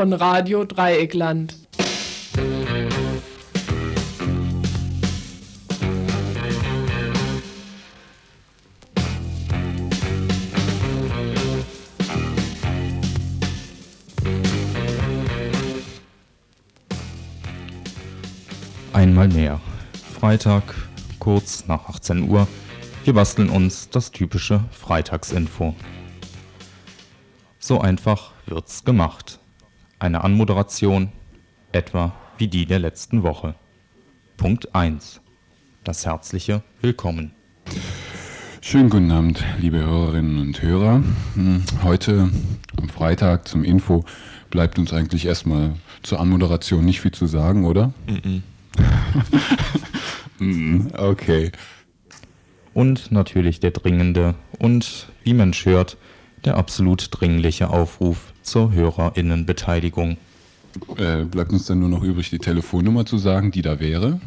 von Radio Dreieckland. Einmal mehr. Freitag, kurz nach 18 Uhr. Wir basteln uns das typische Freitagsinfo. So einfach wird's gemacht. Eine Anmoderation, etwa wie die der letzten Woche. Punkt 1. Das herzliche Willkommen. Schönen guten Abend, liebe Hörerinnen und Hörer. Hm, Heute am Freitag zum Info bleibt uns eigentlich erstmal zur Anmoderation nicht viel zu sagen, oder? Mm, okay. Und natürlich der dringende und, wie man hört, der absolut dringliche Aufruf zur Hörerinnenbeteiligung. Äh, bleibt uns dann nur noch übrig, die Telefonnummer zu sagen, die da wäre.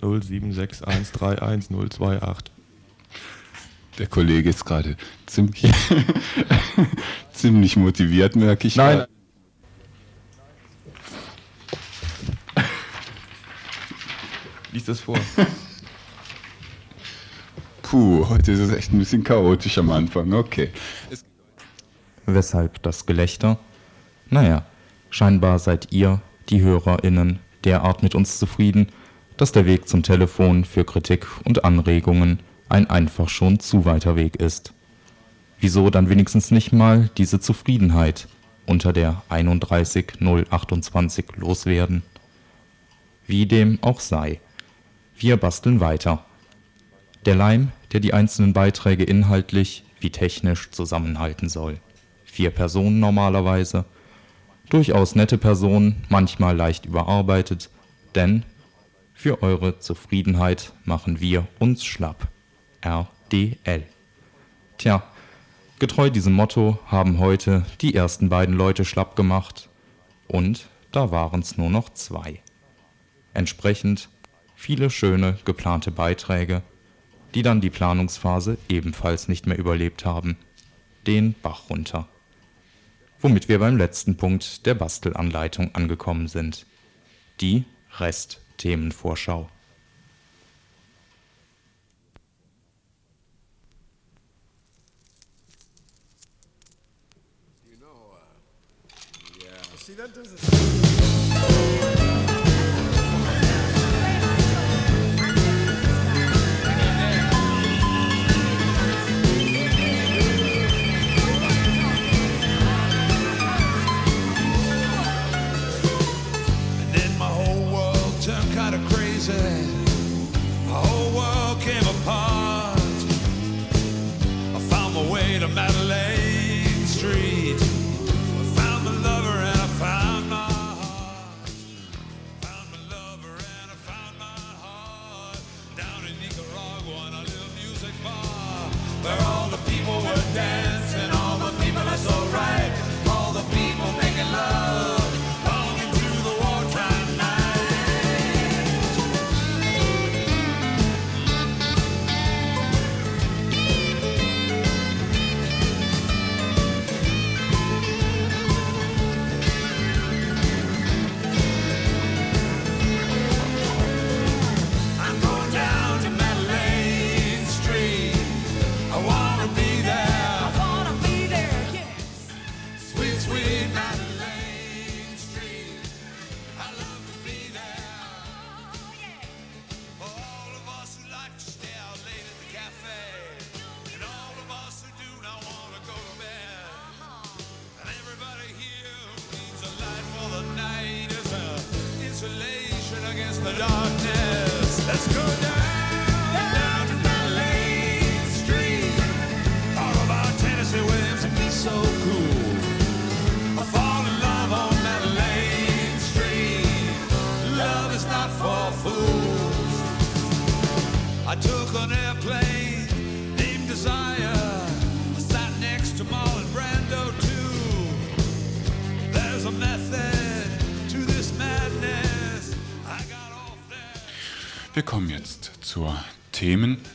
076131028. Der Kollege ist gerade ziemlich, ziemlich motiviert, merke ich. Nein. gerade. Lies das vor. Puh, heute ist es echt ein bisschen chaotisch am Anfang. Okay. Weshalb das Gelächter? Naja, scheinbar seid ihr, die HörerInnen, derart mit uns zufrieden, dass der Weg zum Telefon für Kritik und Anregungen ein einfach schon zu weiter Weg ist. Wieso dann wenigstens nicht mal diese Zufriedenheit unter der 31028 loswerden? Wie dem auch sei. Wir basteln weiter. Der Leim, der die einzelnen Beiträge inhaltlich wie technisch zusammenhalten soll. Vier Personen normalerweise. Durchaus nette Personen, manchmal leicht überarbeitet, denn für eure Zufriedenheit machen wir uns schlapp. RDL. Tja, getreu diesem Motto haben heute die ersten beiden Leute schlapp gemacht und da waren's nur noch zwei. Entsprechend viele schöne geplante Beiträge, die dann die Planungsphase ebenfalls nicht mehr überlebt haben, den Bach runter. Womit wir beim letzten Punkt der Bastelanleitung angekommen sind. Die Restthemenvorschau.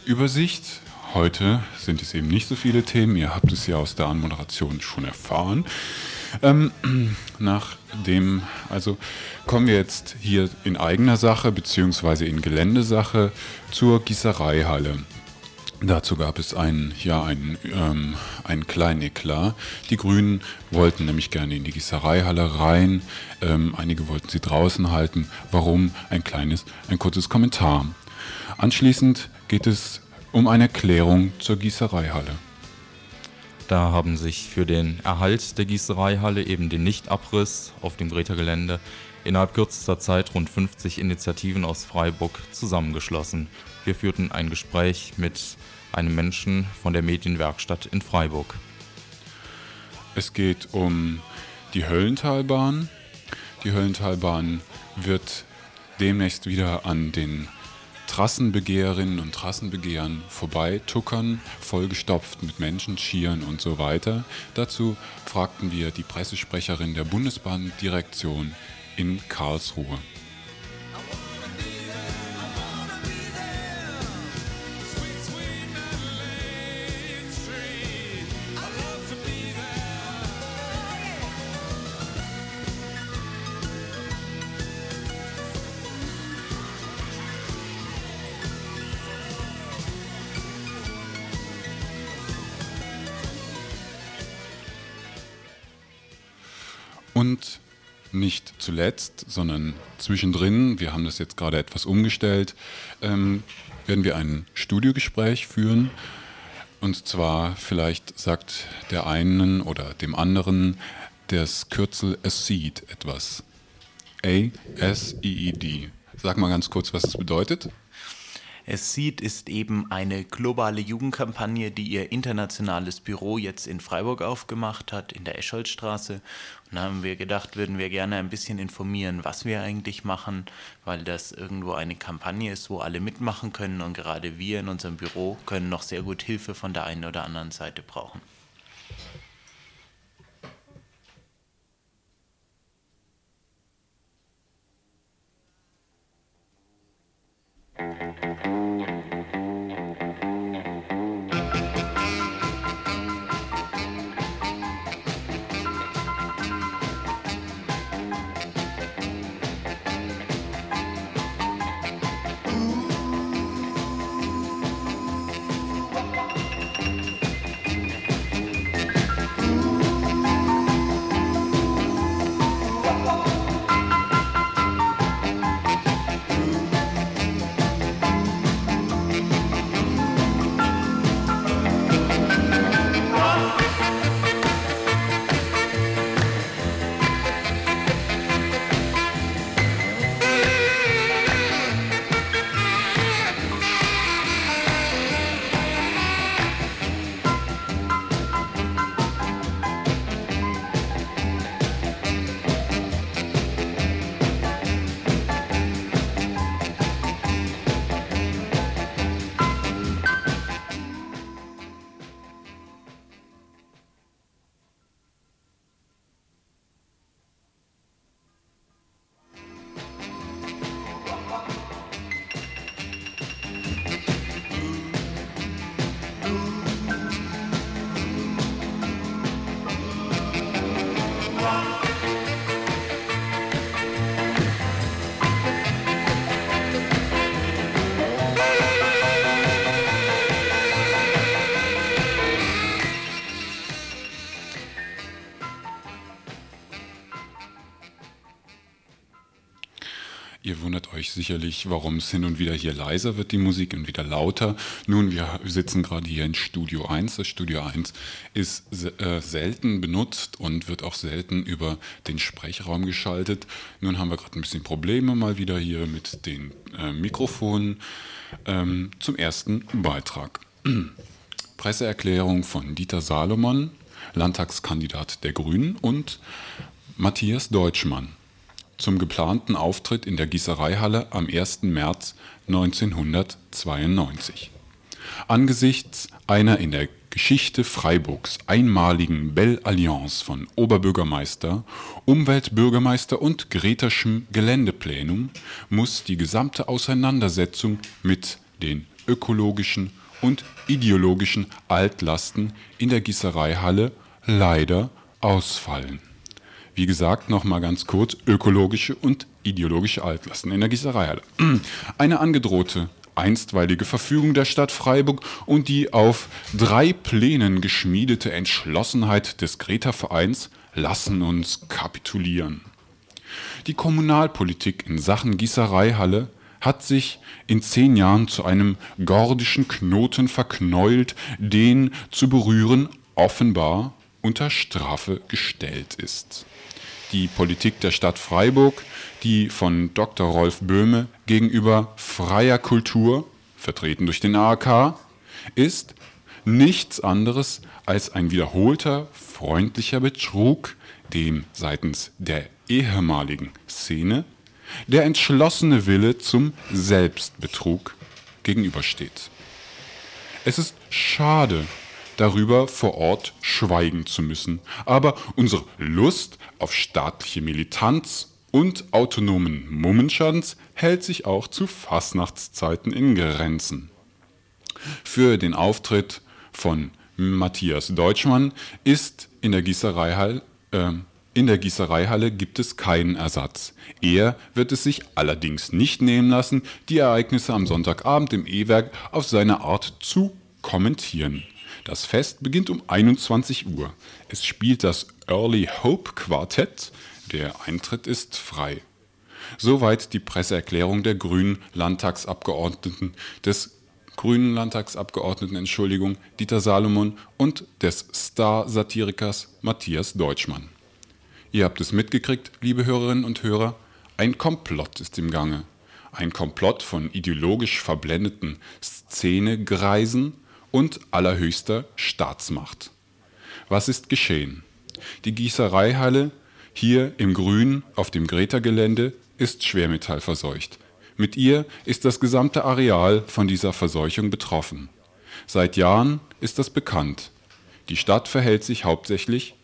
Themenübersicht. Heute sind es eben nicht so viele Themen. Ihr habt es ja aus der Anmoderation schon erfahren. Ähm, nach dem, also kommen wir jetzt hier in eigener Sache beziehungsweise in Geländesache zur Gießereihalle. Dazu gab es einen, ja, einen, ähm, einen kleinen Eklat. Die Grünen wollten nämlich gerne in die Gießereihalle rein. Ähm, einige wollten sie draußen halten. Warum? Ein kleines, ein kurzes Kommentar. Anschließend geht es um eine Erklärung zur Gießereihalle. Da haben sich für den Erhalt der Gießereihalle, eben den Nichtabriss auf dem Greta-Gelände, innerhalb kürzester Zeit rund 50 Initiativen aus Freiburg zusammengeschlossen. Wir führten ein Gespräch mit einem Menschen von der Medienwerkstatt in Freiburg. Es geht um die Höllentalbahn. Die Höllentalbahn wird demnächst wieder an den Trassenbegehrerinnen und Trassenbegehrern vorbeituckern, vollgestopft mit Menschen, Skiern und so weiter. Dazu fragten wir die Pressesprecherin der Bundesbahndirektion in Karlsruhe. Zuletzt, sondern zwischendrin, wir haben das jetzt gerade etwas umgestellt, ähm, werden wir ein Studiogespräch führen. Und zwar vielleicht sagt der einen oder dem anderen das Kürzel ACED etwas. A-S-E-E-D. Sag mal ganz kurz, was das bedeutet. Es sieht ist eben eine globale Jugendkampagne, die ihr internationales Büro jetzt in Freiburg aufgemacht hat, in der Escholzstraße. Und da haben wir gedacht, würden wir gerne ein bisschen informieren, was wir eigentlich machen, weil das irgendwo eine Kampagne ist, wo alle mitmachen können und gerade wir in unserem Büro können noch sehr gut Hilfe von der einen oder anderen Seite brauchen. Sicherlich, warum es hin und wieder hier leiser wird, die Musik, und wieder lauter. Nun, wir sitzen gerade hier in Studio 1. Das Studio 1 ist äh, selten benutzt und wird auch selten über den Sprechraum geschaltet. Nun haben wir gerade ein bisschen Probleme mal wieder hier mit den äh, Mikrofonen. Ähm, zum ersten Beitrag. Presseerklärung von Dieter Salomon, Landtagskandidat der Grünen, und Matthias Deutschmann zum geplanten Auftritt in der Gießereihalle am 1. März 1992. Angesichts einer in der Geschichte Freiburgs einmaligen Belle Alliance von Oberbürgermeister, Umweltbürgermeister und Gretaschem Geländeplenum muss die gesamte Auseinandersetzung mit den ökologischen und ideologischen Altlasten in der Gießereihalle leider ausfallen. Wie gesagt, nochmal ganz kurz, ökologische und ideologische Altlasten in der Gießereihalle. Eine angedrohte einstweilige Verfügung der Stadt Freiburg und die auf drei Plänen geschmiedete Entschlossenheit des Greta-Vereins lassen uns kapitulieren. Die Kommunalpolitik in Sachen Gießereihalle hat sich in zehn Jahren zu einem gordischen Knoten verknäult, den zu berühren offenbar unter Strafe gestellt ist. Die Politik der Stadt Freiburg, die von Dr. Rolf Böhme gegenüber freier Kultur, vertreten durch den AAK, ist nichts anderes als ein wiederholter freundlicher Betrug, dem seitens der ehemaligen Szene der entschlossene Wille zum Selbstbetrug gegenübersteht. Es ist schade, darüber vor Ort schweigen zu müssen, aber unsere Lust auf staatliche Militanz und autonomen Mummenschanz hält sich auch zu Fastnachtszeiten in Grenzen. Für den Auftritt von Matthias Deutschmann ist in der Gießereihalle äh, in der Gießereihalle gibt es keinen Ersatz. Er wird es sich allerdings nicht nehmen lassen, die Ereignisse am Sonntagabend im E-Werk auf seine Art zu kommentieren. Das Fest beginnt um 21 Uhr. Es spielt das Early Hope Quartett. Der Eintritt ist frei. Soweit die Presseerklärung der grünen Landtagsabgeordneten des grünen Landtagsabgeordneten, Entschuldigung, Dieter Salomon und des Star-Satirikers Matthias Deutschmann. Ihr habt es mitgekriegt, liebe Hörerinnen und Hörer, ein Komplott ist im Gange. Ein Komplott von ideologisch verblendeten Szenegreisen und allerhöchster Staatsmacht. Was ist geschehen? Die Gießereihalle hier im Grün auf dem Greta-Gelände ist schwermetallverseucht. Mit ihr ist das gesamte Areal von dieser Verseuchung betroffen. Seit Jahren ist das bekannt. Die Stadt verhält sich hauptsächlich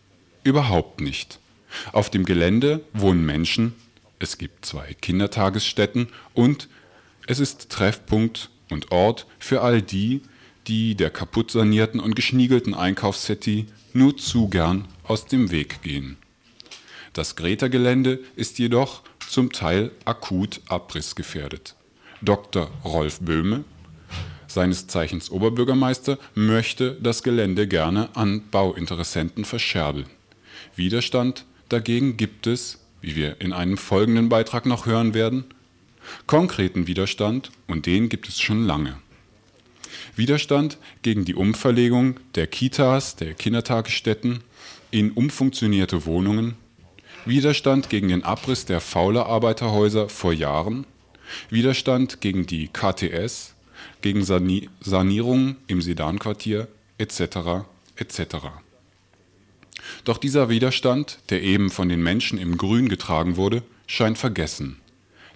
überhaupt nicht. Auf dem Gelände wohnen Menschen, es gibt zwei Kindertagesstätten und es ist Treffpunkt und Ort für all die, die der kaputt sanierten und geschniegelten Einkaufscity nur zu gern aus dem Weg gehen. Das Greta-Gelände ist jedoch zum Teil akut abrissgefährdet. Dr. Rolf Böhme, seines Zeichens Oberbürgermeister, möchte das Gelände gerne an Bauinteressenten verscherbeln. Widerstand dagegen gibt es, wie wir in einem folgenden Beitrag noch hören werden, konkreten Widerstand und den gibt es schon lange. Widerstand gegen die Umverlegung der Kitas, der Kindertagesstätten in umfunktionierte Wohnungen, Widerstand gegen den Abriss der Fauler Arbeiterhäuser vor Jahren, Widerstand gegen die KTS, gegen Sani Sanierung im Sedanquartier etc. etc. Doch dieser Widerstand, der eben von den Menschen im Grün getragen wurde, scheint vergessen.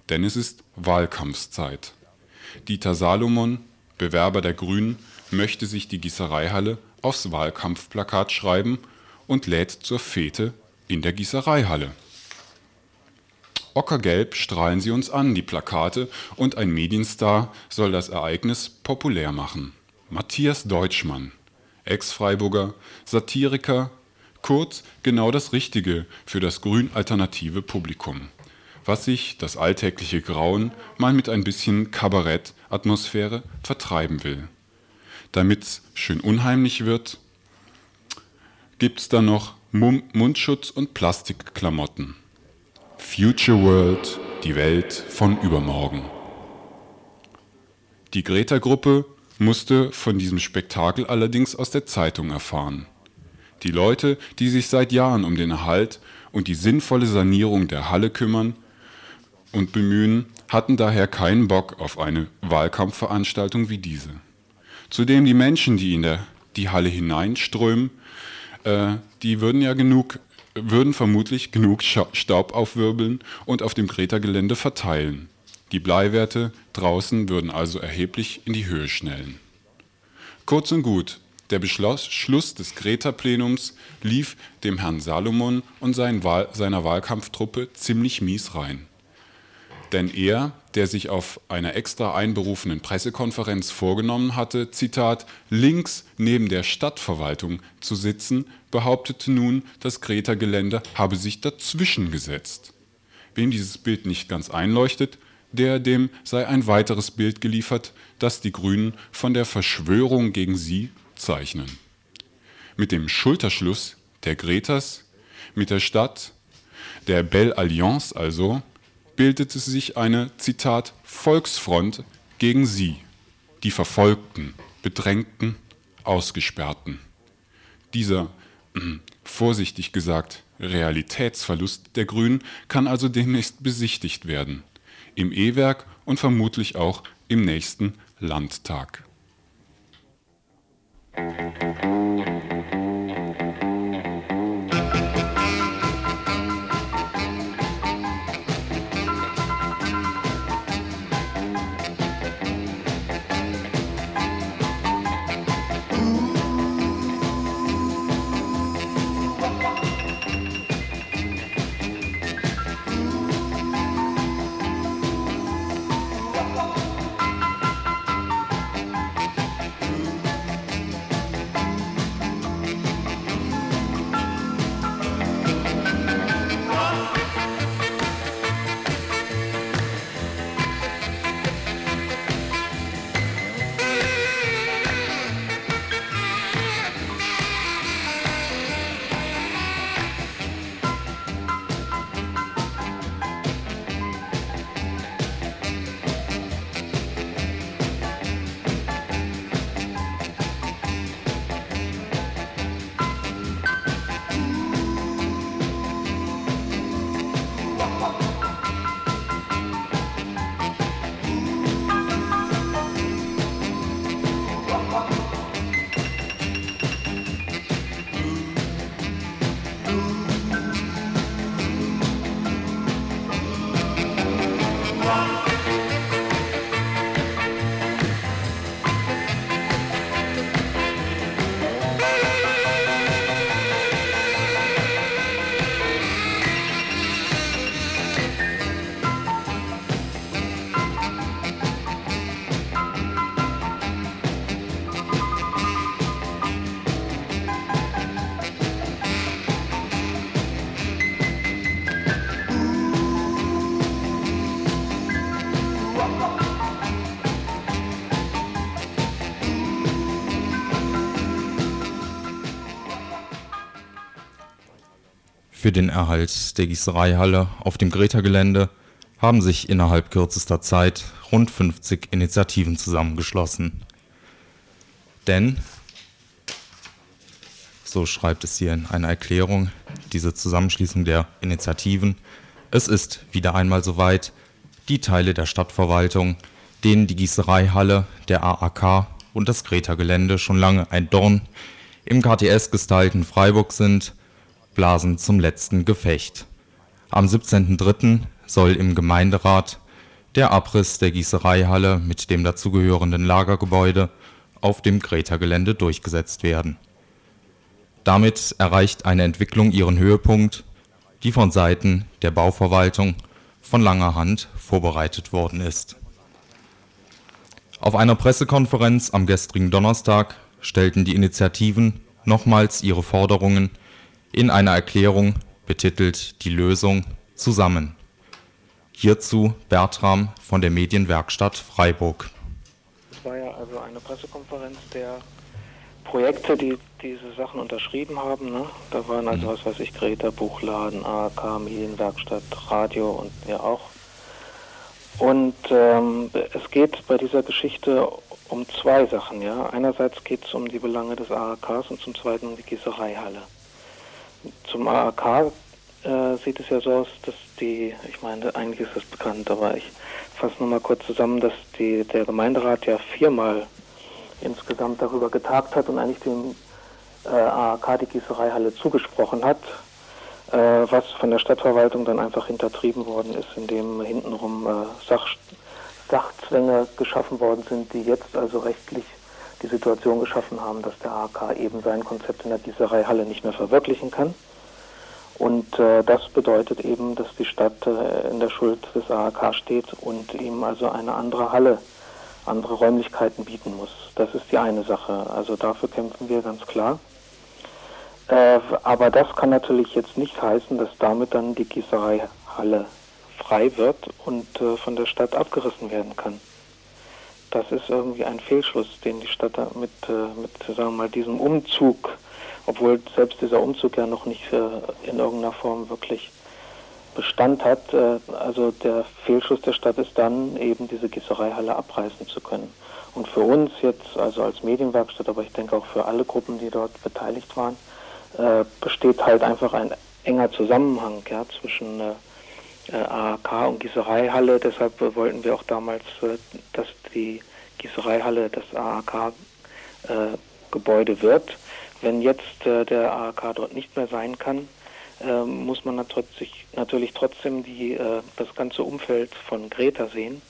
Denn es ist Wahlkampfzeit. Dieter Salomon, Bewerber der Grünen, möchte sich die Gießereihalle aufs Wahlkampfplakat schreiben und lädt zur Fete in der Gießereihalle. Ockergelb strahlen sie uns an, die Plakate, und ein Medienstar soll das Ereignis populär machen. Matthias Deutschmann, Ex-Freiburger, Satiriker, kurz genau das Richtige für das grün-alternative Publikum, was sich das alltägliche Grauen mal mit ein bisschen Kabarett-Atmosphäre vertreiben will. Damit's schön unheimlich wird, gibt's da noch Mum Mundschutz und Plastikklamotten. Future World, die Welt von übermorgen. Die Greta-Gruppe musste von diesem Spektakel allerdings aus der Zeitung erfahren. Die Leute, die sich seit Jahren um den Erhalt und die sinnvolle Sanierung der Halle kümmern und bemühen, hatten daher keinen Bock auf eine Wahlkampfveranstaltung wie diese. Zudem die Menschen, die in der, die Halle hineinströmen, äh, die würden ja genug, würden vermutlich genug Staub aufwirbeln und auf dem Greta-Gelände verteilen. Die Bleiwerte draußen würden also erheblich in die Höhe schnellen. Kurz und gut, der Beschluss des Greta-Plenums lief dem Herrn Salomon und Wahl, seiner Wahlkampftruppe ziemlich mies rein. Denn er, der sich auf einer extra einberufenen Pressekonferenz vorgenommen hatte, Zitat, links neben der Stadtverwaltung zu sitzen, behauptete nun, das Greta-Gelände habe sich dazwischen gesetzt. Wem dieses Bild nicht ganz einleuchtet, der dem sei ein weiteres Bild geliefert, das die Grünen von der Verschwörung gegen sie zeichnen. Mit dem Schulterschluss der Gretas mit der Stadt, der Belle Alliance also, bildete sich eine, Zitat, Volksfront gegen sie, die Verfolgten, Bedrängten, Ausgesperrten. Dieser, mm, vorsichtig gesagt, Realitätsverlust der Grünen kann also demnächst besichtigt werden. Im E-Werk und vermutlich auch im nächsten Landtag. Für den Erhalt der Gießereihalle auf dem Greta-Gelände haben sich innerhalb kürzester Zeit rund 50 Initiativen zusammengeschlossen. Denn, so schreibt es hier in einer Erklärung, diese Zusammenschließung der Initiativen, es ist wieder einmal soweit, die Teile der Stadtverwaltung, denen die Gießereihalle, der AAK und das Greta-Gelände schon lange ein Dorn im KTS-gestylten Freiburg sind, blasen zum letzten Gefecht. Am 17.03. soll im Gemeinderat der Abriss der Gießereihalle mit dem dazugehörenden Lagergebäude auf dem Greta-Gelände durchgesetzt werden. Damit erreicht eine Entwicklung ihren Höhepunkt, die von Seiten der Bauverwaltung von langer Hand vorbereitet worden ist. Auf einer Pressekonferenz am gestrigen Donnerstag stellten die Initiativen nochmals ihre Forderungen in einer Erklärung betitelt Die Lösung zusammen. Hierzu Bertram von der Medienwerkstatt Freiburg. Es war ja also eine Pressekonferenz der Projekte, die diese Sachen unterschrieben haben. Ne? Da waren also, was weiß ich, Greta, Buchladen, AAK, Medienwerkstatt, Radio und wir auch. Und ähm, es geht bei dieser Geschichte um zwei Sachen. Ja? Einerseits geht es um die Belange des AAKs und zum Zweiten um die Gießereihalle. Zum AAK äh, sieht es ja so aus, dass die, ich meine, eigentlich ist das bekannt, aber ich fasse nur mal kurz zusammen, dass die, der Gemeinderat ja viermal insgesamt darüber getagt hat und eigentlich dem äh, AAK die Gießereihalle zugesprochen hat, äh, was von der Stadtverwaltung dann einfach hintertrieben worden ist, indem hintenrum äh, Sach, Sachzwänge geschaffen worden sind, die jetzt also rechtlich die Situation geschaffen haben, dass der AK eben sein Konzept in der Gießereihalle nicht mehr verwirklichen kann. Und äh, das bedeutet eben, dass die Stadt äh, in der Schuld des AHK steht und ihm also eine andere Halle, andere Räumlichkeiten bieten muss. Das ist die eine Sache. Also dafür kämpfen wir ganz klar. Äh, aber das kann natürlich jetzt nicht heißen, dass damit dann die Gießereihalle frei wird und äh, von der Stadt abgerissen werden kann. Das ist irgendwie ein Fehlschluss, den die Stadt mit, äh, mit sagen wir mal, diesem Umzug, obwohl selbst dieser Umzug ja noch nicht äh, in irgendeiner Form wirklich Bestand hat. Äh, also der Fehlschuss der Stadt ist dann eben diese Gießereihalle abreißen zu können. Und für uns jetzt, also als Medienwerkstatt, aber ich denke auch für alle Gruppen, die dort beteiligt waren, äh, besteht halt einfach ein enger Zusammenhang ja, zwischen äh, äh, AHK und Gießereihalle. Deshalb äh, wollten wir auch damals, äh, dass die Gießereihalle das AHK-Gebäude wird. Wenn jetzt äh, der AHK dort nicht mehr sein kann, äh, muss man natürlich, trotzdem die, äh, das ganze Umfeld von Greta sehen.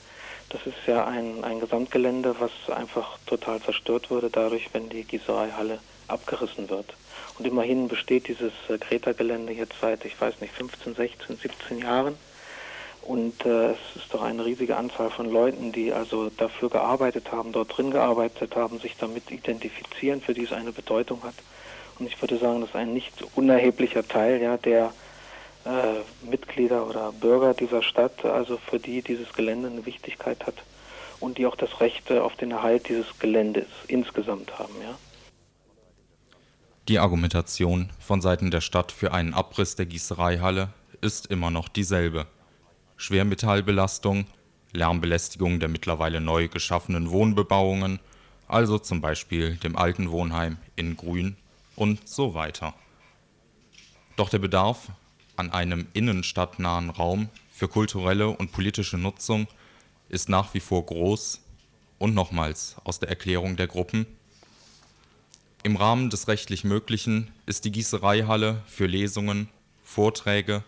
Das ist ja ein, ein Gesamtgelände, was einfach total zerstört wurde dadurch, wenn die Gießereihalle abgerissen wird. Und immerhin besteht dieses äh, Greta-Gelände jetzt seit, ich weiß nicht, 15, 16, 17 Jahren. Und äh, es ist doch eine riesige Anzahl von Leuten, die also dafür gearbeitet haben, dort drin gearbeitet haben, sich damit identifizieren, für die es eine Bedeutung hat. Und ich würde sagen, das ist ein nicht unerheblicher Teil ja, der äh, Mitglieder oder Bürger dieser Stadt, also für die dieses Gelände eine Wichtigkeit hat und die auch das Recht auf den Erhalt dieses Geländes insgesamt haben. Ja. Die Argumentation von Seiten der Stadt für einen Abriss der Gießereihalle ist immer noch dieselbe. Schwermetallbelastung, Lärmbelästigung der mittlerweile neu geschaffenen Wohnbebauungen, also zum Beispiel dem alten Wohnheim in Grün und so weiter. Doch der Bedarf an einem innenstadtnahen Raum für kulturelle und politische Nutzung ist nach wie vor groß und nochmals aus der Erklärung der Gruppen. Im Rahmen des rechtlich Möglichen ist die Gießereihalle für Lesungen, Vorträge,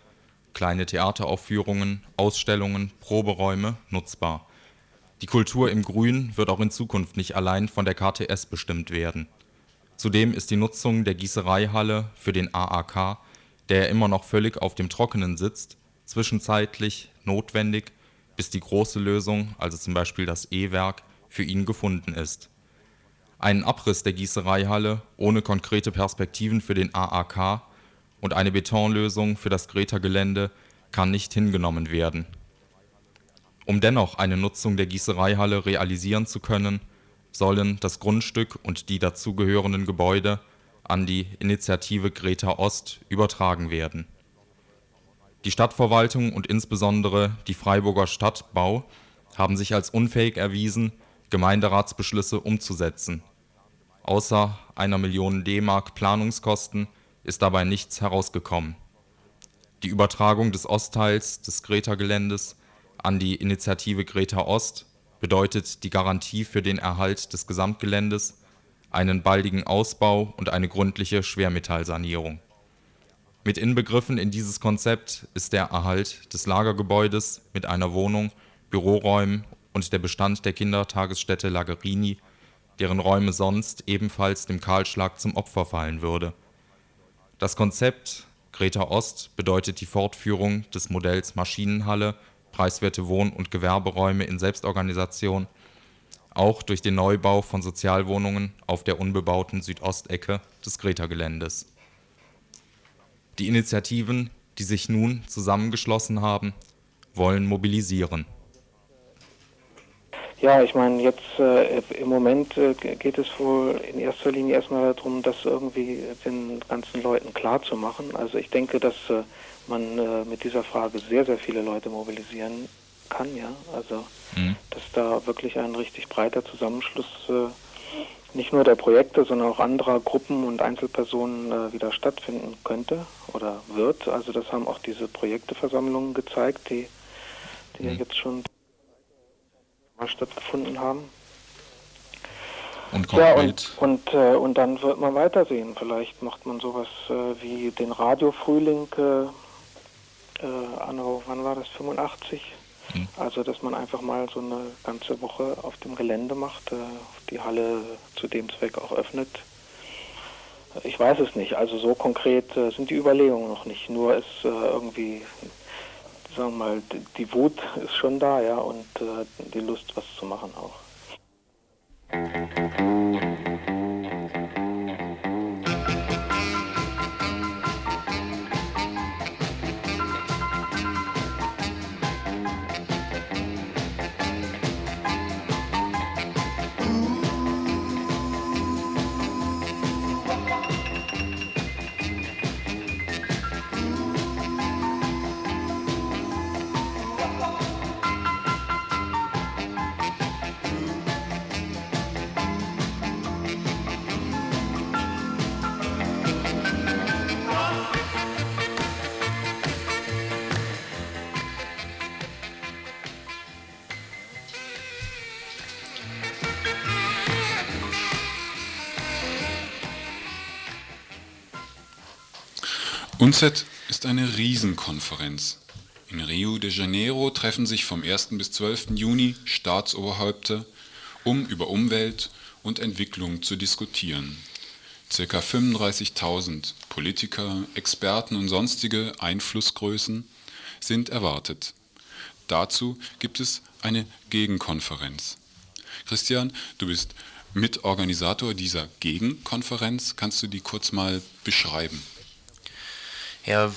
kleine Theateraufführungen, Ausstellungen, Proberäume nutzbar. Die Kultur im Grün wird auch in Zukunft nicht allein von der KTS bestimmt werden. Zudem ist die Nutzung der Gießereihalle für den AAK, der immer noch völlig auf dem Trockenen sitzt, zwischenzeitlich notwendig, bis die große Lösung, also zum Beispiel das E-Werk, für ihn gefunden ist. Einen Abriss der Gießereihalle ohne konkrete Perspektiven für den AAK und eine Betonlösung für das Greta-Gelände kann nicht hingenommen werden. Um dennoch eine Nutzung der Gießereihalle realisieren zu können, sollen das Grundstück und die dazugehörenden Gebäude an die Initiative Greta Ost übertragen werden. Die Stadtverwaltung und insbesondere die Freiburger Stadtbau haben sich als unfähig erwiesen, Gemeinderatsbeschlüsse umzusetzen. Außer einer Million D-Mark Planungskosten ist dabei nichts herausgekommen. Die Übertragung des Ostteils des Greta-Geländes an die Initiative Greta Ost bedeutet die Garantie für den Erhalt des Gesamtgeländes, einen baldigen Ausbau und eine gründliche Schwermetallsanierung. Mit inbegriffen in dieses Konzept ist der Erhalt des Lagergebäudes mit einer Wohnung, Büroräumen und der Bestand der Kindertagesstätte Lagerini, deren Räume sonst ebenfalls dem Kahlschlag zum Opfer fallen würde. Das Konzept Greta Ost bedeutet die Fortführung des Modells Maschinenhalle, preiswerte Wohn- und Gewerberäume in Selbstorganisation, auch durch den Neubau von Sozialwohnungen auf der unbebauten Südostecke des Greta-Geländes. Die Initiativen, die sich nun zusammengeschlossen haben, wollen mobilisieren. Ja, ich meine, jetzt äh, im Moment äh, geht es wohl in erster Linie erstmal darum, das irgendwie den ganzen Leuten klar zu machen. Also ich denke, dass äh, man äh, mit dieser Frage sehr, sehr viele Leute mobilisieren kann, ja. Also Mhm. dass da wirklich ein richtig breiter Zusammenschluss äh, nicht nur der Projekte, sondern auch anderer Gruppen und Einzelpersonen äh, wieder stattfinden könnte oder wird. Also das haben auch diese Projekteversammlungen gezeigt, die, die ja Mhm. jetzt schon mal stattgefunden haben. Und Ja, konkret, und, und, äh, und dann wird man weitersehen. Vielleicht macht man sowas äh, wie den Radiofrühling äh, äh, anno, wann war das, 85? Mhm. Also, dass man einfach mal so eine ganze Woche auf dem Gelände macht, äh, die Halle zu dem Zweck auch öffnet. Ich weiß es nicht. Also so konkret äh, sind die Überlegungen noch nicht. Nur ist äh, irgendwie, sagen wir mal, die Wut ist schon da, ja, und äh, die Lust, was zu machen auch. UNCED ist eine Riesenkonferenz. In Rio de Janeiro treffen sich vom 1. bis 12. Juni Staatsoberhäupter, um über Umwelt und Entwicklung zu diskutieren. Circa 35.000 Politiker, Experten und sonstige Einflussgrößen sind erwartet. Dazu gibt es eine Gegenkonferenz. Christian, du bist Mitorganisator dieser Gegenkonferenz. Kannst du die kurz mal beschreiben? Ja,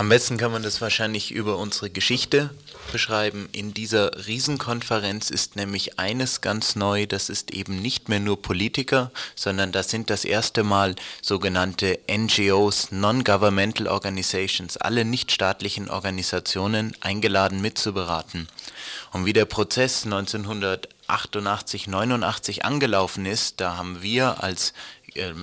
am besten kann man das wahrscheinlich über unsere Geschichte beschreiben. In dieser Riesenkonferenz ist nämlich eines ganz neu, das ist eben nicht mehr nur Politiker, sondern das sind das erste Mal sogenannte NGOs, Non-Governmental Organizations, alle nichtstaatlichen Organisationen eingeladen mitzuberaten. Und wie der Prozess 1988, 89 angelaufen ist, da haben wir als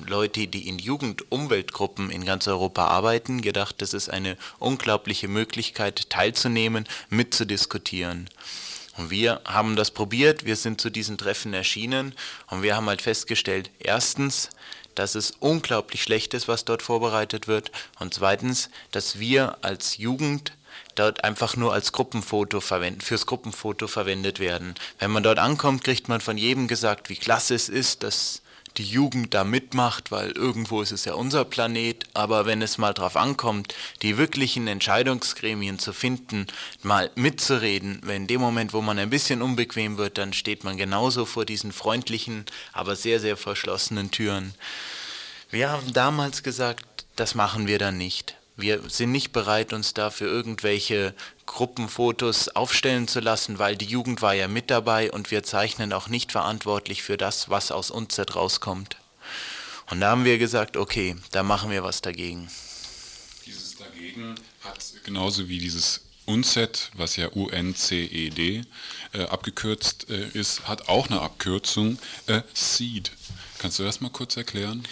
Leute, die in Jugendumweltgruppen in ganz Europa arbeiten, gedacht, das ist eine unglaubliche Möglichkeit, teilzunehmen, mitzudiskutieren. Und wir haben das probiert, wir sind zu diesen Treffen erschienen und wir haben halt festgestellt, erstens, dass es unglaublich schlecht ist, was dort vorbereitet wird und zweitens, dass wir als Jugend dort einfach nur als Gruppenfoto verwenden, fürs Gruppenfoto verwendet werden. Wenn man dort ankommt, kriegt man von jedem gesagt, wie klasse es ist, dass die Jugend da mitmacht, weil irgendwo ist es ja unser Planet, aber wenn es mal drauf ankommt, die wirklichen Entscheidungsgremien zu finden, mal mitzureden, wenn in dem Moment, wo man ein bisschen unbequem wird, dann steht man genauso vor diesen freundlichen, aber sehr, sehr verschlossenen Türen. Wir haben damals gesagt, das machen wir dann nicht. Wir sind nicht bereit, uns dafür irgendwelche Gruppenfotos aufstellen zu lassen, weil die Jugend war ja mit dabei und wir zeichnen auch nicht verantwortlich für das, was aus uns rauskommt. Und da haben wir gesagt, okay, da machen wir was dagegen. Dieses dagegen hat genauso wie dieses UNCED, was ja UNCED äh, abgekürzt äh, ist, hat auch eine Abkürzung, äh, SEED. Kannst du das mal kurz erklären?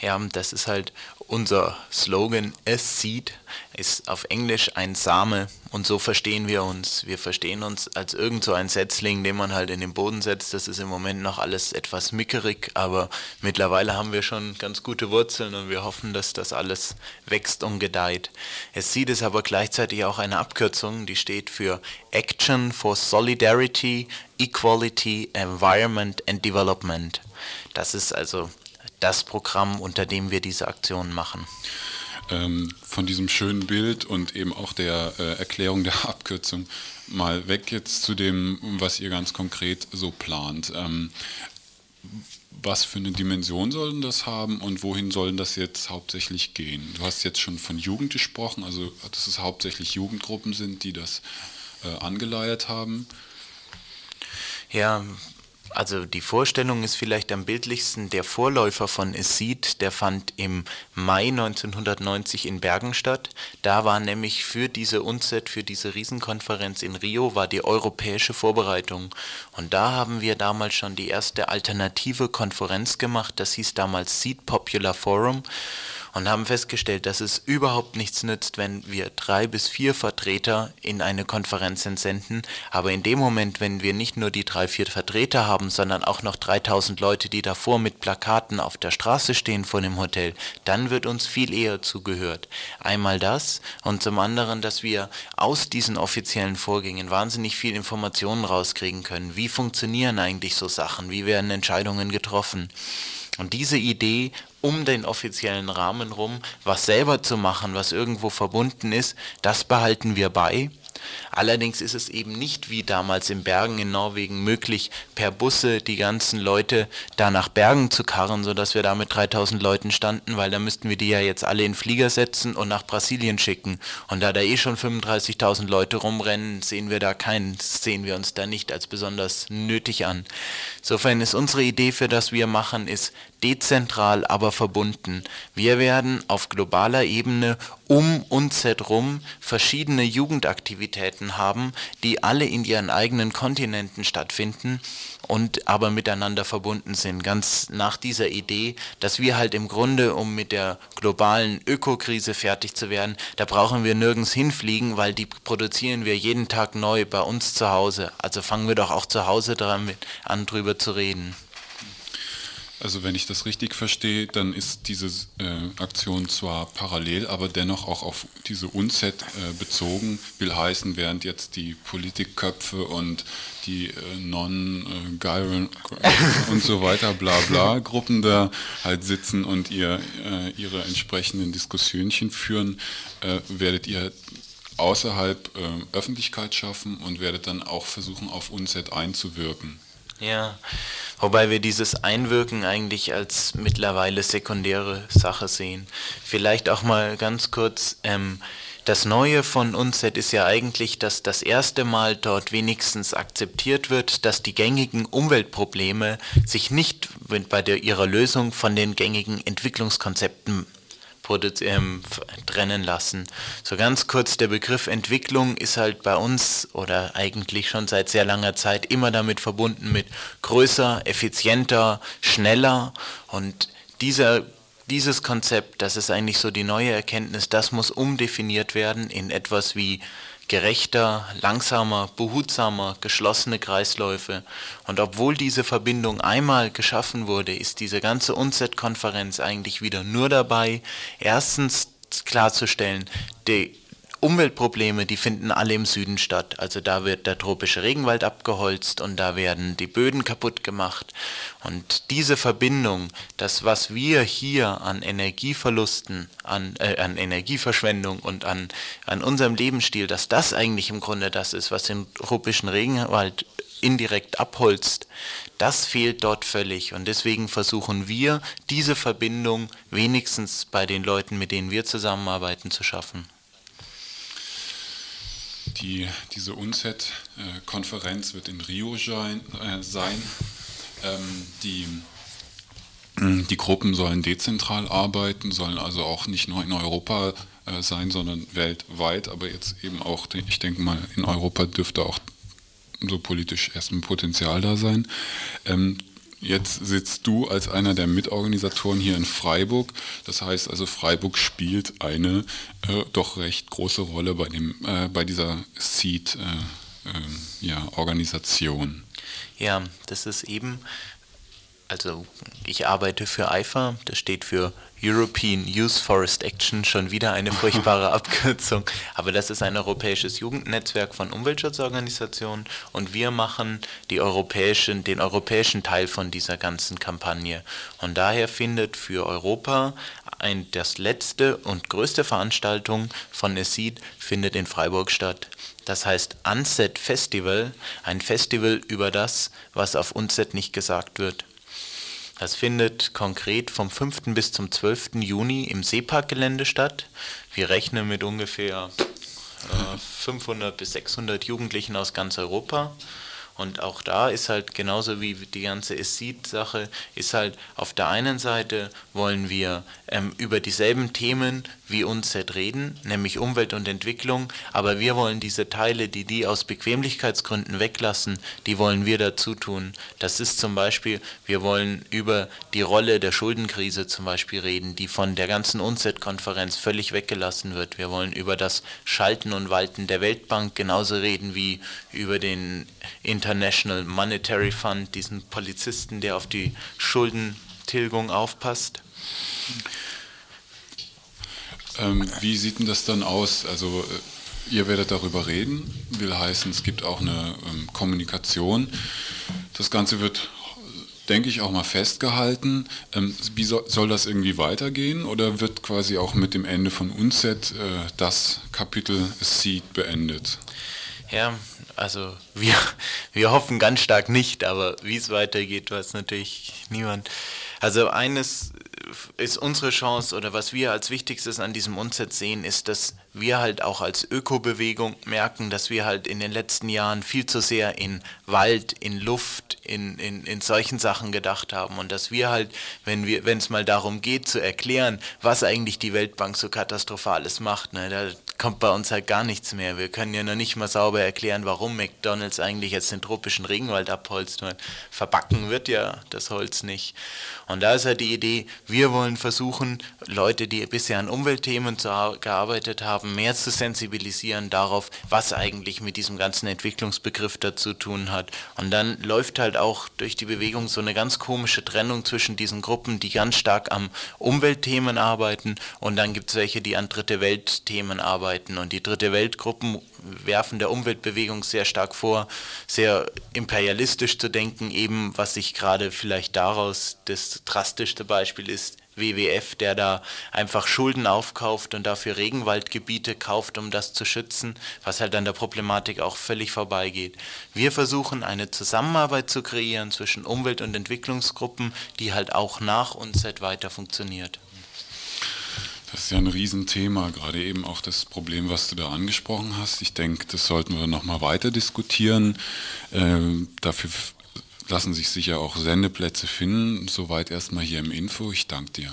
Ja, das ist halt unser Slogan, a seed, ist auf Englisch ein Same und so verstehen wir uns. Wir verstehen uns als irgend so ein Setzling, den man halt in den Boden setzt. Das ist im Moment noch alles etwas mickerig, aber mittlerweile haben wir schon ganz gute Wurzeln und wir hoffen, dass das alles wächst und gedeiht. A seed ist aber gleichzeitig auch eine Abkürzung, die steht für Action for Solidarity, Equality, Environment and Development. Das ist also das Programm, unter dem wir diese Aktion machen. Ähm, von diesem schönen Bild und eben auch der äh, Erklärung der Abkürzung mal weg jetzt zu dem, was ihr ganz konkret so plant. Ähm, was für eine Dimension soll denn das haben und wohin soll das jetzt hauptsächlich gehen? Du hast jetzt schon von Jugend gesprochen, also dass es hauptsächlich Jugendgruppen sind, die das äh, angeleiert haben. Ja, also die Vorstellung ist vielleicht am bildlichsten. Der Vorläufer von Seed, der fand im Mai 1990 in Bergen statt. Da war nämlich für diese UNCED, für diese Riesenkonferenz in Rio, war die europäische Vorbereitung. Und da haben wir damals schon die erste alternative Konferenz gemacht. Das hieß damals Seed Popular Forum und haben festgestellt, dass es überhaupt nichts nützt, wenn wir drei bis vier Vertreter in eine Konferenz entsenden. Aber in dem Moment, wenn wir nicht nur die drei, vier Vertreter haben, sondern auch noch 3000 Leute, die davor mit Plakaten auf der Straße stehen vor dem Hotel, dann wird uns viel eher zugehört. Einmal das und zum anderen, dass wir aus diesen offiziellen Vorgängen wahnsinnig viel Informationen rauskriegen können. Wie funktionieren eigentlich so Sachen? Wie werden Entscheidungen getroffen? Und diese Idee, um den offiziellen Rahmen rum, was selber zu machen, was irgendwo verbunden ist, das behalten wir bei. Allerdings ist es eben nicht wie damals in Bergen in Norwegen möglich, per Busse die ganzen Leute da nach Bergen zu karren, sodass wir da mit 3000 Leuten standen, weil da müssten wir die ja jetzt alle in Flieger setzen und nach Brasilien schicken. Und da da eh schon 35.000 Leute rumrennen, sehen wir da keinen, sehen wir uns da nicht als besonders nötig an. Insofern ist unsere Idee für das wir machen, ist dezentral, aber verbunden. Wir werden auf globaler Ebene um uns herum verschiedene Jugendaktivitäten haben, die alle in ihren eigenen Kontinenten stattfinden und aber miteinander verbunden sind. Ganz nach dieser Idee, dass wir halt im Grunde, um mit der globalen Ökokrise fertig zu werden, da brauchen wir nirgends hinfliegen, weil die produzieren wir jeden Tag neu bei uns zu Hause. Also fangen wir doch auch zu Hause damit an, drüber zu reden. Also wenn ich das richtig verstehe, dann ist diese äh, Aktion zwar parallel, aber dennoch auch auf diese UNCED äh, bezogen, will heißen, während jetzt die Politikköpfe und die äh, Non-Gyron und so weiter, bla bla Gruppen da halt sitzen und ihr äh, ihre entsprechenden Diskussionchen führen, äh, werdet ihr außerhalb äh, Öffentlichkeit schaffen und werdet dann auch versuchen, auf UNCED einzuwirken. Ja, wobei wir dieses Einwirken eigentlich als mittlerweile sekundäre Sache sehen. Vielleicht auch mal ganz kurz, ähm, das Neue von UNCED ist ja eigentlich, dass das erste Mal dort wenigstens akzeptiert wird, dass die gängigen Umweltprobleme sich nicht bei der, ihrer Lösung von den gängigen Entwicklungskonzepten ähm, trennen lassen. So ganz kurz, der Begriff Entwicklung ist halt bei uns oder eigentlich schon seit sehr langer Zeit immer damit verbunden mit größer, effizienter, schneller und dieser dieses Konzept, das ist eigentlich so die neue Erkenntnis, das muss umdefiniert werden in etwas wie gerechter, langsamer, behutsamer, geschlossene Kreisläufe. Und obwohl diese Verbindung einmal geschaffen wurde, ist diese ganze UNCED-Konferenz eigentlich wieder nur dabei, erstens klarzustellen, die Umweltprobleme, die finden alle im Süden statt. Also da wird der tropische Regenwald abgeholzt und da werden die Böden kaputt gemacht. Und diese Verbindung, das was wir hier an Energieverlusten, an, äh, an Energieverschwendung und an, an unserem Lebensstil, dass das eigentlich im Grunde das ist, was den tropischen Regenwald indirekt abholzt, das fehlt dort völlig. Und deswegen versuchen wir, diese Verbindung wenigstens bei den Leuten, mit denen wir zusammenarbeiten, zu schaffen. Die, diese UNCED-Konferenz wird in Rio sein. Äh. Ähm, die, mh, die Gruppen sollen dezentral arbeiten, sollen also auch nicht nur in Europa äh, sein, sondern weltweit, aber jetzt eben auch, ich denke mal, in Europa dürfte auch so politisch erst ein Potenzial da sein. Ähm, Jetzt sitzt du als einer der Mitorganisatoren hier in Freiburg. Das heißt also, Freiburg spielt eine äh, doch recht große Rolle bei, dem, äh, bei dieser Seed-Organisation. Ja, das ist eben, also ich arbeite für IFA, das steht für European Youth Forest Action, schon wieder eine furchtbare Abkürzung, aber das ist ein europäisches Jugendnetzwerk von Umweltschutzorganisationen und wir machen europäischen, den europäischen Teil von dieser ganzen Kampagne. Und daher findet für Europa ein, das letzte und größte Veranstaltung von ESID findet in Freiburg statt. Das heißt Unset Festival, ein Festival über das, was auf Unset nicht gesagt wird. Das findet konkret vom 5. bis zum 12. Juni im Seeparkgelände statt. Wir rechnen mit ungefähr äh, 500 bis 600 Jugendlichen aus ganz Europa. Und auch da ist halt genauso wie die ganze ESID-Sache, ist halt auf der einen Seite wollen wir ähm, über dieselben Themen wie UNCED reden, nämlich Umwelt und Entwicklung, aber wir wollen diese Teile, die die aus Bequemlichkeitsgründen weglassen, die wollen wir dazu tun. Das ist zum Beispiel, wir wollen über die Rolle der Schuldenkrise zum Beispiel reden, die von der ganzen UNCED-Konferenz völlig weggelassen wird. Wir wollen über das Schalten und Walten der Weltbank genauso reden wie über den International Monetary Fund, diesen Polizisten, der auf die Schuldentilgung aufpasst. Ähm, wie sieht denn das dann aus? Also äh, ihr werdet darüber reden, will heißen, es gibt auch eine ähm, Kommunikation. Das Ganze wird denke ich, auch mal festgehalten. Ähm, wie soll, soll das irgendwie weitergehen oder wird quasi auch mit dem Ende von Unset äh, das Kapitel Seed beendet? Ja, also wir, wir hoffen ganz stark nicht, aber wie es weitergeht, weiß natürlich niemand. Also eines ist unsere Chance oder was wir als Wichtigstes an diesem Unset sehen, ist, dass wir halt auch als Ökobewegung merken, dass wir halt in den letzten Jahren viel zu sehr in Wald, in Luft, in, in, in solchen Sachen gedacht haben und dass wir halt, wenn wir, wenn es mal darum geht zu erklären, was eigentlich die Weltbank so katastrophales macht, ne, da kommt bei uns halt gar nichts mehr. Wir können ja noch nicht mal sauber erklären, warum McDonalds eigentlich jetzt den tropischen Regenwald abholzt. Weil verbacken wird ja das Holz nicht. Und da ist halt die Idee, wir wollen versuchen, Leute, die bisher an Umweltthemen zu, gearbeitet haben, mehr zu sensibilisieren darauf, was eigentlich mit diesem ganzen Entwicklungsbegriff dazu tun hat. Und dann läuft halt auch durch die Bewegung so eine ganz komische Trennung zwischen diesen Gruppen, die ganz stark am Umweltthemen arbeiten und dann gibt es welche, die an Dritte Weltthemen arbeiten. Und die Dritte Weltgruppen werfen der Umweltbewegung sehr stark vor, sehr imperialistisch zu denken, eben was sich gerade vielleicht daraus das drastischste Beispiel ist, WWF, der da einfach Schulden aufkauft und dafür Regenwaldgebiete kauft, um das zu schützen, was halt an der Problematik auch völlig vorbeigeht. Wir versuchen eine Zusammenarbeit zu kreieren zwischen Umwelt- und Entwicklungsgruppen, die halt auch nach UNCED weiter funktioniert. Das ist ja ein Riesenthema, gerade eben auch das Problem, was du da angesprochen hast. Ich denke, das sollten wir nochmal weiter diskutieren. Ähm, dafür lassen sich sicher auch Sendeplätze finden. Soweit erstmal hier im Info. Ich danke dir.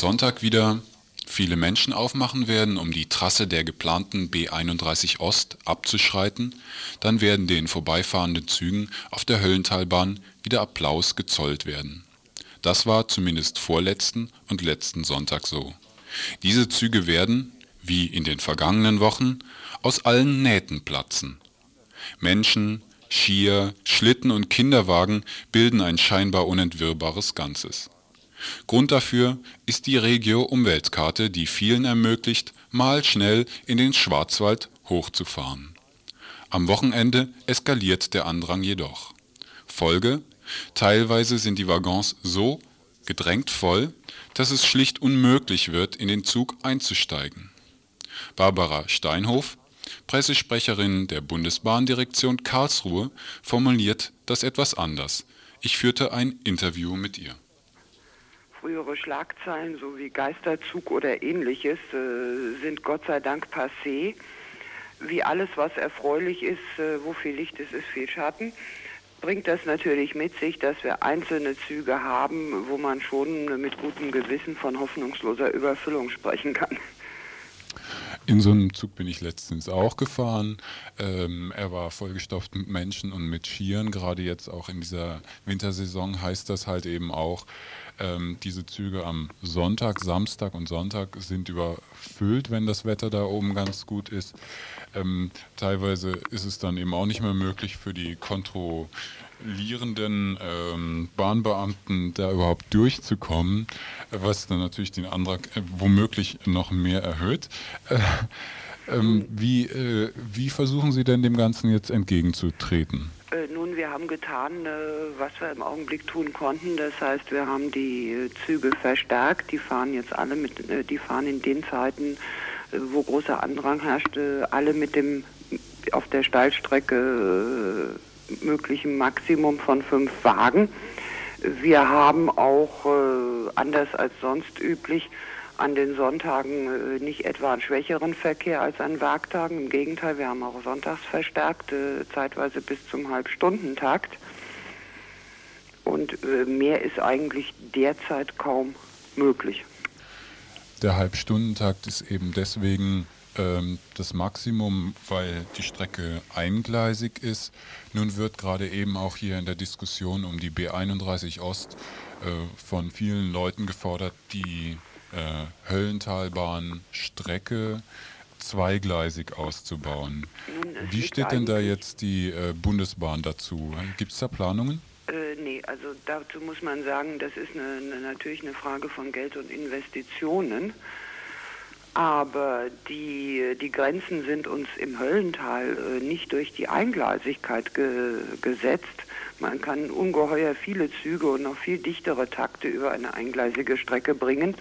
Sonntag wieder viele Menschen aufmachen werden, um die Trasse der geplanten B31 Ost abzuschreiten, dann werden den vorbeifahrenden Zügen auf der Höllentalbahn wieder Applaus gezollt werden. Das war zumindest vorletzten und letzten Sonntag so. Diese Züge werden, wie in den vergangenen Wochen, aus allen Nähten platzen. Menschen, Skier, Schlitten und Kinderwagen bilden ein scheinbar unentwirrbares Ganzes. Grund dafür ist die Regio-Umweltkarte, die vielen ermöglicht, mal schnell in den Schwarzwald hochzufahren. Am Wochenende eskaliert der Andrang jedoch. Folge: Teilweise sind die Waggons so gedrängt voll, dass es schlicht unmöglich wird, in den Zug einzusteigen. Barbara Steinhof, Pressesprecherin der Bundesbahndirektion Karlsruhe, formuliert das etwas anders. Ich führte ein Interview mit ihr. Frühere Schlagzeilen sowie Geisterzug oder ähnliches äh, sind Gott sei Dank passé. Wie alles, was erfreulich ist, äh, wo viel Licht ist, ist viel Schatten, bringt das natürlich mit sich, dass wir einzelne Züge haben, wo man schon mit gutem Gewissen von hoffnungsloser Überfüllung sprechen kann. In so einem Zug bin ich letztens auch gefahren. Ähm, er war vollgestopft mit Menschen und mit Skiern. Gerade jetzt auch in dieser Wintersaison heißt das halt eben auch, ähm, diese Züge am Sonntag, Samstag und Sonntag sind überfüllt, wenn das Wetter da oben ganz gut ist. Ähm, teilweise ist es dann eben auch nicht mehr möglich für die kontrollierenden ähm, Bahnbeamten da überhaupt durchzukommen, was dann natürlich den Antrag äh, womöglich noch mehr erhöht. Äh, ähm, wie, äh, wie versuchen Sie denn dem Ganzen jetzt entgegenzutreten? Äh, nun, wir haben getan, äh, was wir im Augenblick tun konnten. Das heißt, wir haben die äh, Züge verstärkt. Die fahren jetzt alle mit, äh, die fahren in den Zeiten, äh, wo großer Andrang herrscht, alle mit dem auf der Steilstrecke möglichen Maximum von fünf Wagen. Wir haben auch, anders als sonst üblich, an den Sonntagen äh, nicht etwa einen schwächeren Verkehr als an Werktagen. Im Gegenteil, wir haben auch sonntags verstärkt, äh, zeitweise bis zum Halbstundentakt. Und äh, mehr ist eigentlich derzeit kaum möglich. Der Halbstundentakt ist eben deswegen ähm, das Maximum, weil die Strecke eingleisig ist. Nun wird gerade eben auch hier in der Diskussion um die B31 Ost äh, von vielen Leuten gefordert, die äh, Höllentalbahn-Strecke zweigleisig auszubauen. Nun, Wie steht denn da jetzt die äh, Bundesbahn dazu? Gibt es da Planungen? Äh, nee, also dazu muss man sagen, das ist eine, eine, natürlich eine Frage von Geld und Investitionen. Aber die, die Grenzen sind uns im Höllental äh, nicht durch die Eingleisigkeit ge, gesetzt. Man kann ungeheuer viele Züge und noch viel dichtere Takte über eine eingleisige Strecke bringen.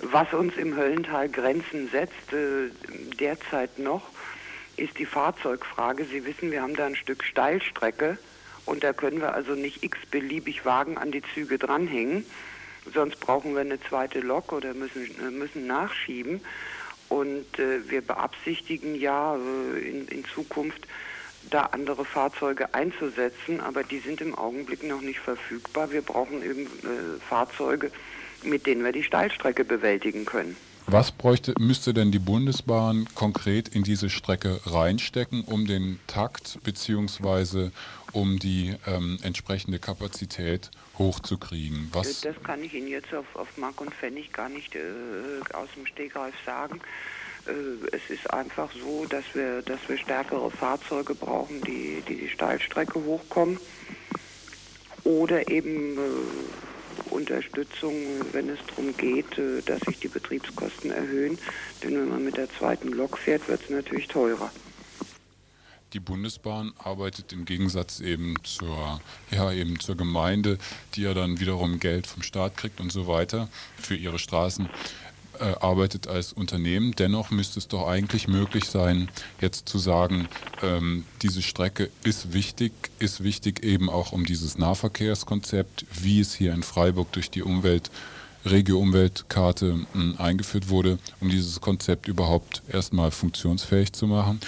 Was uns im Höllental Grenzen setzt, äh, derzeit noch, ist die Fahrzeugfrage. Sie wissen, wir haben da ein Stück Steilstrecke und da können wir also nicht x-beliebig Wagen an die Züge dranhängen. Sonst brauchen wir eine zweite Lok oder müssen, äh, müssen nachschieben. Und äh, wir beabsichtigen ja äh, in, in Zukunft da andere Fahrzeuge einzusetzen, aber die sind im Augenblick noch nicht verfügbar. Wir brauchen eben äh, Fahrzeuge, mit denen wir die Steilstrecke bewältigen können. Was bräuchte, müsste denn die Bundesbahn konkret in diese Strecke reinstecken, um den Takt bzw. um die ähm, entsprechende Kapazität hochzukriegen? Was, Das kann ich Ihnen jetzt auf, auf Mark und Pfennig gar nicht äh, aus dem Stegreif sagen. Äh, es ist einfach so, dass wir, dass wir stärkere Fahrzeuge brauchen, die die, die Steilstrecke hochkommen. Oder eben äh, Unterstützung, wenn es darum geht, äh, dass sich die Betriebskosten erhöhen. Denn wenn man mit der zweiten Lok fährt, wird es natürlich teurer. die Bundesbahn arbeitet im Gegensatz eben zur, ja, eben zur Gemeinde, die ja dann wiederum Geld vom Staat kriegt und so weiter für ihre Straßen, äh, arbeitet als Unternehmen. Dennoch müsste es doch eigentlich möglich sein, jetzt zu sagen, ähm, diese Strecke ist wichtig, ist wichtig eben auch um dieses Nahverkehrskonzept, wie es hier in Freiburg durch die Umwelt Regio-Umweltkarte mh, eingeführt wurde, um dieses Konzept überhaupt erstmal funktionsfähig zu machen.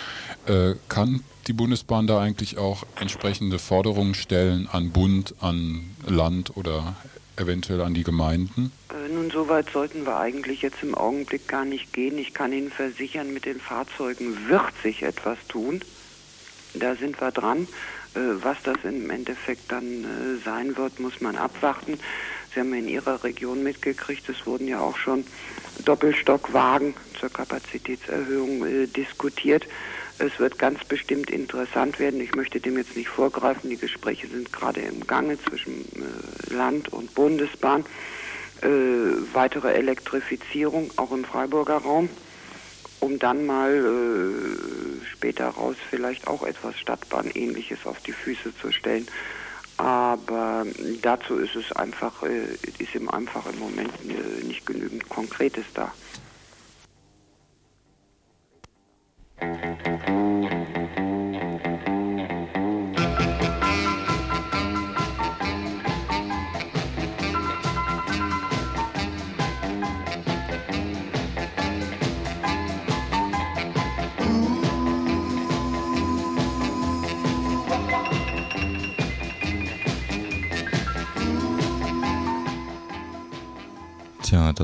Äh, kann die Bundesbahn da eigentlich auch entsprechende Forderungen stellen an Bund, an Land oder eventuell an die Gemeinden? Äh, Nun, so weit sollten wir eigentlich jetzt im Augenblick gar nicht gehen. Ich kann Ihnen versichern, mit den Fahrzeugen wird sich etwas tun. Da sind wir dran. Äh, Was das im Endeffekt dann äh, sein wird, muss man abwarten. Sie haben in Ihrer Region mitgekriegt, es wurden ja auch schon Doppelstockwagen zur Kapazitätserhöhung diskutiert. Es wird ganz bestimmt interessant werden. Ich möchte dem jetzt nicht vorgreifen. Die Gespräche sind gerade im Gange zwischen äh, Land und Bundesbahn. Äh, weitere Elektrifizierung auch im Freiburger Raum, um dann mal äh, später raus vielleicht auch etwas Stadtbahnähnliches auf die Füße zu stellen. Aber dazu ist es einfach, äh, ist ihm einfach im Moment äh, nicht genügend Konkretes da.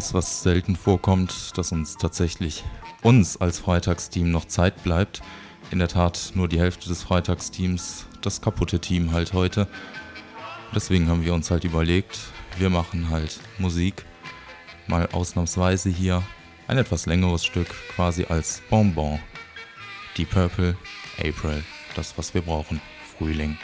Das, was selten vorkommt, dass uns tatsächlich uns als Freitagsteam noch Zeit bleibt. In der Tat nur die Hälfte des Freitagsteams, das kaputte Team halt heute. Deswegen haben wir uns halt überlegt, wir machen halt Musik, mal ausnahmsweise hier ein etwas längeres Stück quasi als Bonbon. Die Purple, April, das was wir brauchen, Frühling.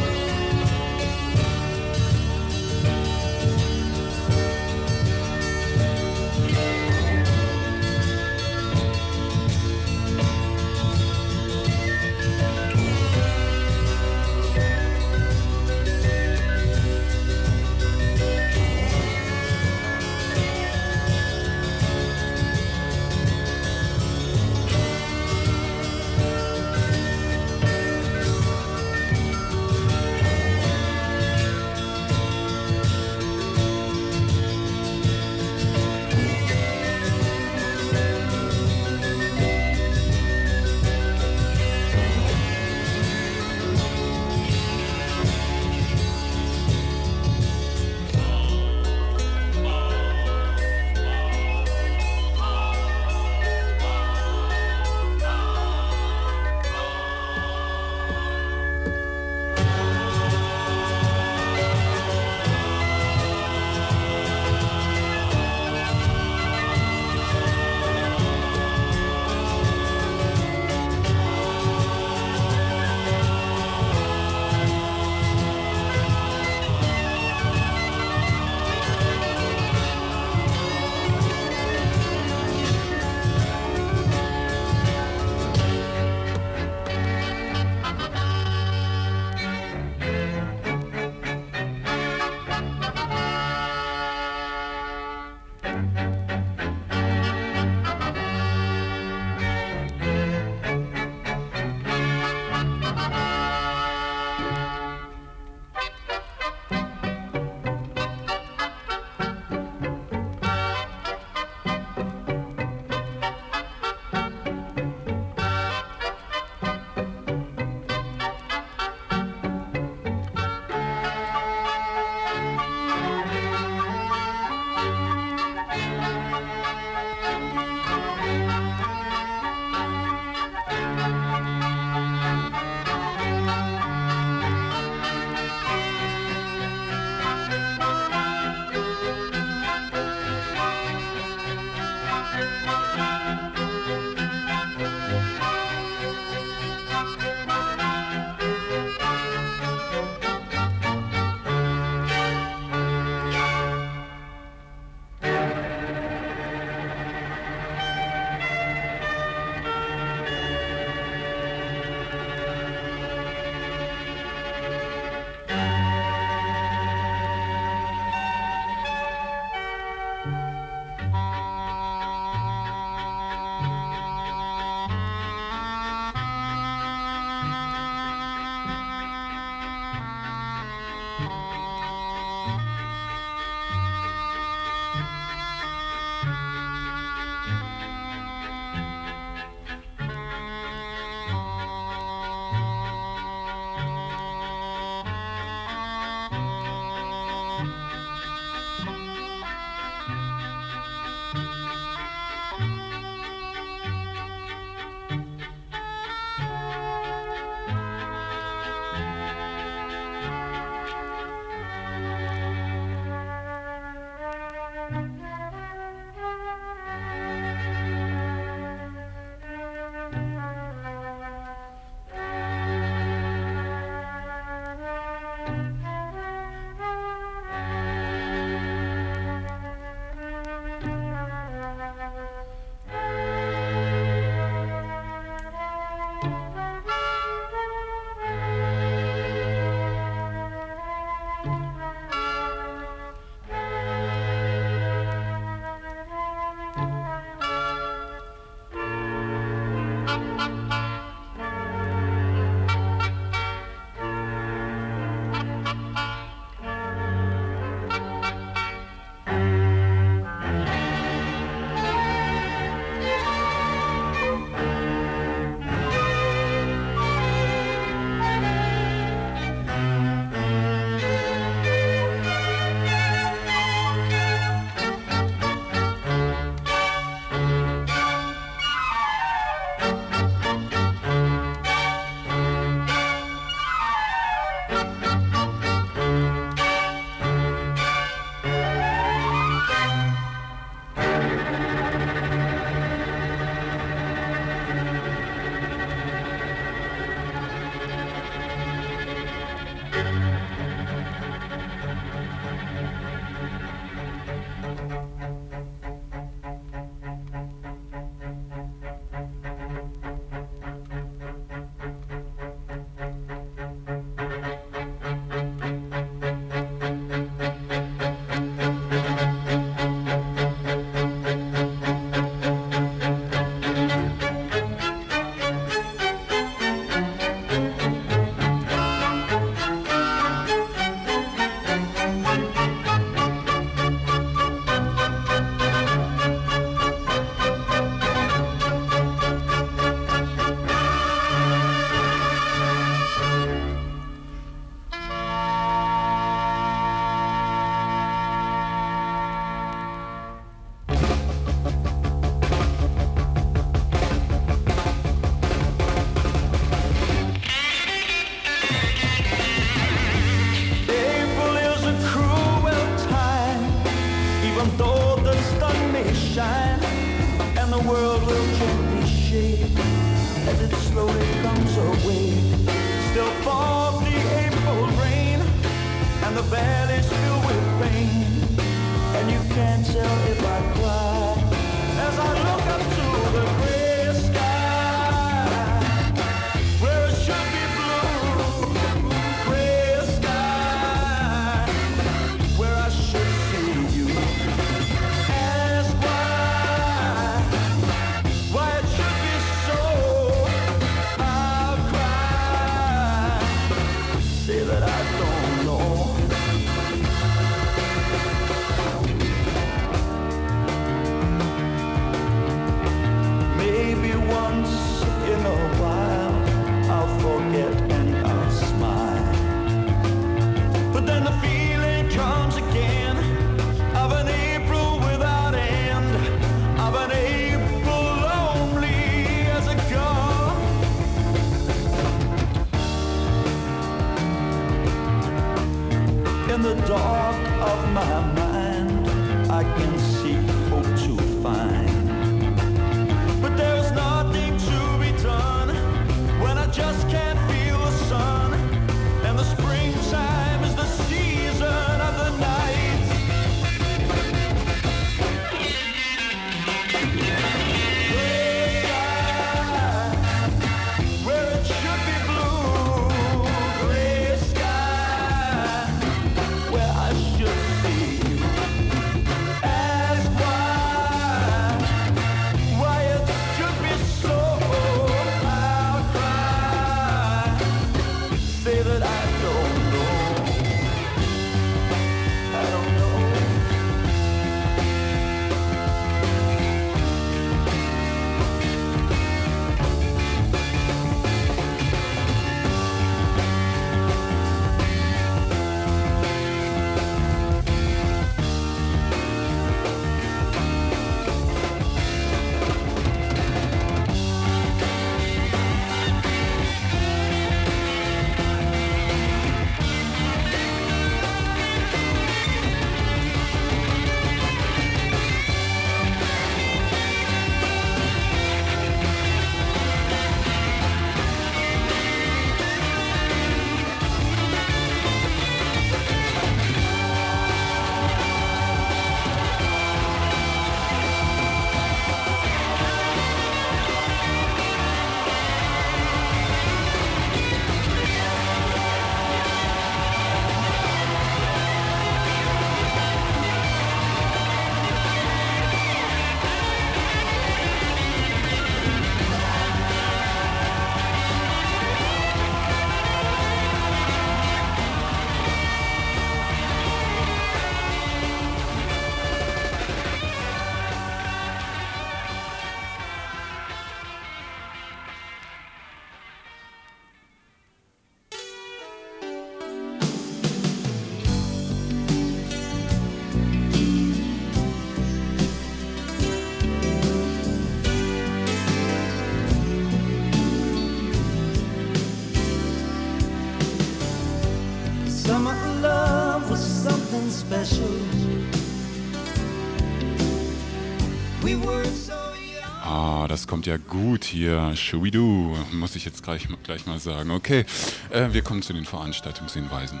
Ah, das kommt ja gut hier. Shuidu, muss ich jetzt gleich, gleich mal sagen. Okay, äh, wir kommen zu den Veranstaltungshinweisen.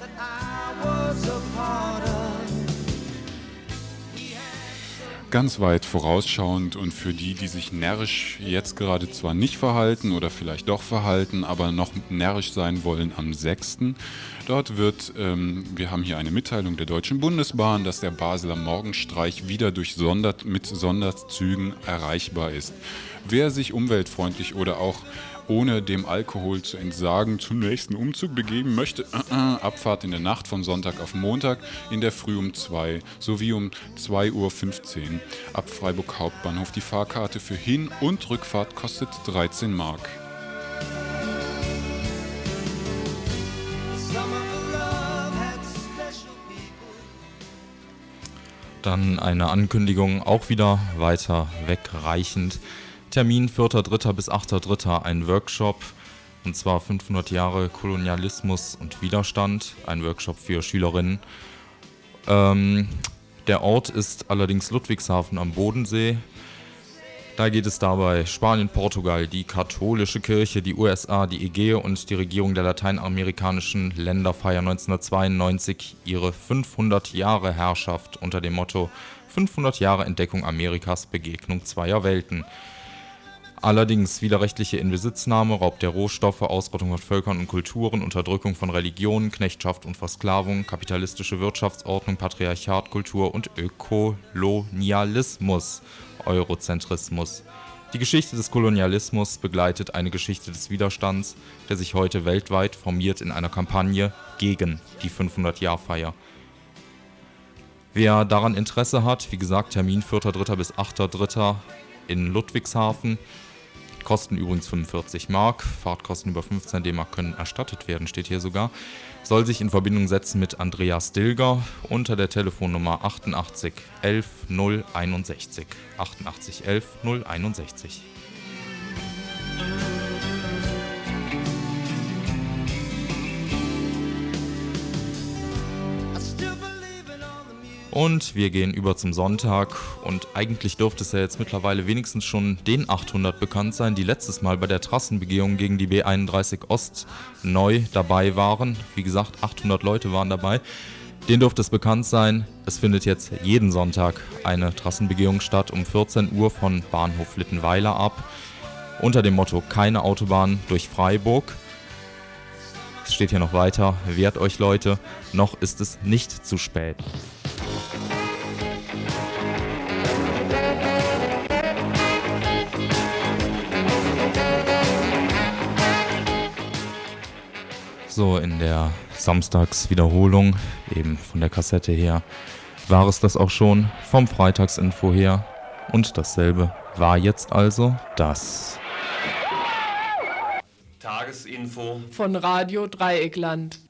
that I was a part of Ganz weit vorausschauend und für die, die sich närrisch jetzt gerade zwar nicht verhalten oder vielleicht doch verhalten, aber noch närrisch sein wollen am 6. Dort wird, ähm, wir haben hier eine Mitteilung der Deutschen Bundesbahn, dass der Basler Morgenstreich wieder durch Sondert, mit Sonderzügen erreichbar ist. Wer sich umweltfreundlich oder auch ohne dem Alkohol zu entsagen zum nächsten Umzug begeben möchte, äh, äh, Abfahrt in der Nacht von Sonntag auf Montag in der Früh um 2 sowie um 2.15 Uhr ab Freiburg Hauptbahnhof. Die Fahrkarte für Hin- und Rückfahrt kostet 13 Mark. Dann eine Ankündigung, auch wieder weiter wegreichend. Termin 4.3. bis 8.3. ein Workshop, und zwar 500 Jahre Kolonialismus und Widerstand, ein Workshop für Schülerinnen. Ähm, der Ort ist allerdings Ludwigshafen am Bodensee. Da geht es dabei Spanien, Portugal, die katholische Kirche, die USA, die Ägäe und die Regierung der lateinamerikanischen Länder feiern 1992 ihre 500 Jahre Herrschaft unter dem Motto 500 Jahre Entdeckung Amerikas, Begegnung zweier Welten. Allerdings widerrechtliche Inbesitznahme, Raub der Rohstoffe, Ausrottung von Völkern und Kulturen, Unterdrückung von Religionen, Knechtschaft und Versklavung, kapitalistische Wirtschaftsordnung, Patriarchat, Kultur und Ökolonialismus, Eurozentrismus. Die Geschichte des Kolonialismus begleitet eine Geschichte des Widerstands, der sich heute weltweit formiert in einer Kampagne gegen die 500-Jahr-Feier. Wer daran Interesse hat, wie gesagt, Termin 4.3. bis 8.3. in Ludwigshafen. Kosten übrigens 45 Mark. Fahrtkosten über 15 D-Mark können erstattet werden, steht hier sogar. Soll sich in Verbindung setzen mit Andreas Dilger unter der Telefonnummer 88 11 061. 88 11 061. Und wir gehen über zum Sonntag und eigentlich dürfte es ja jetzt mittlerweile wenigstens schon den 800 bekannt sein, die letztes Mal bei der Trassenbegehung gegen die B31 Ost neu dabei waren. Wie gesagt, 800 Leute waren dabei. Den dürfte es bekannt sein. Es findet jetzt jeden Sonntag eine Trassenbegehung statt um 14 Uhr von Bahnhof Littenweiler ab. Unter dem Motto Keine Autobahn durch Freiburg. Es steht hier noch weiter. Wehrt euch Leute, noch ist es nicht zu spät. So, in der Samstagswiederholung, eben von der Kassette her, war es das auch schon vom Freitagsinfo her. Und dasselbe war jetzt also das. Tagesinfo Von Radio Dreieckland.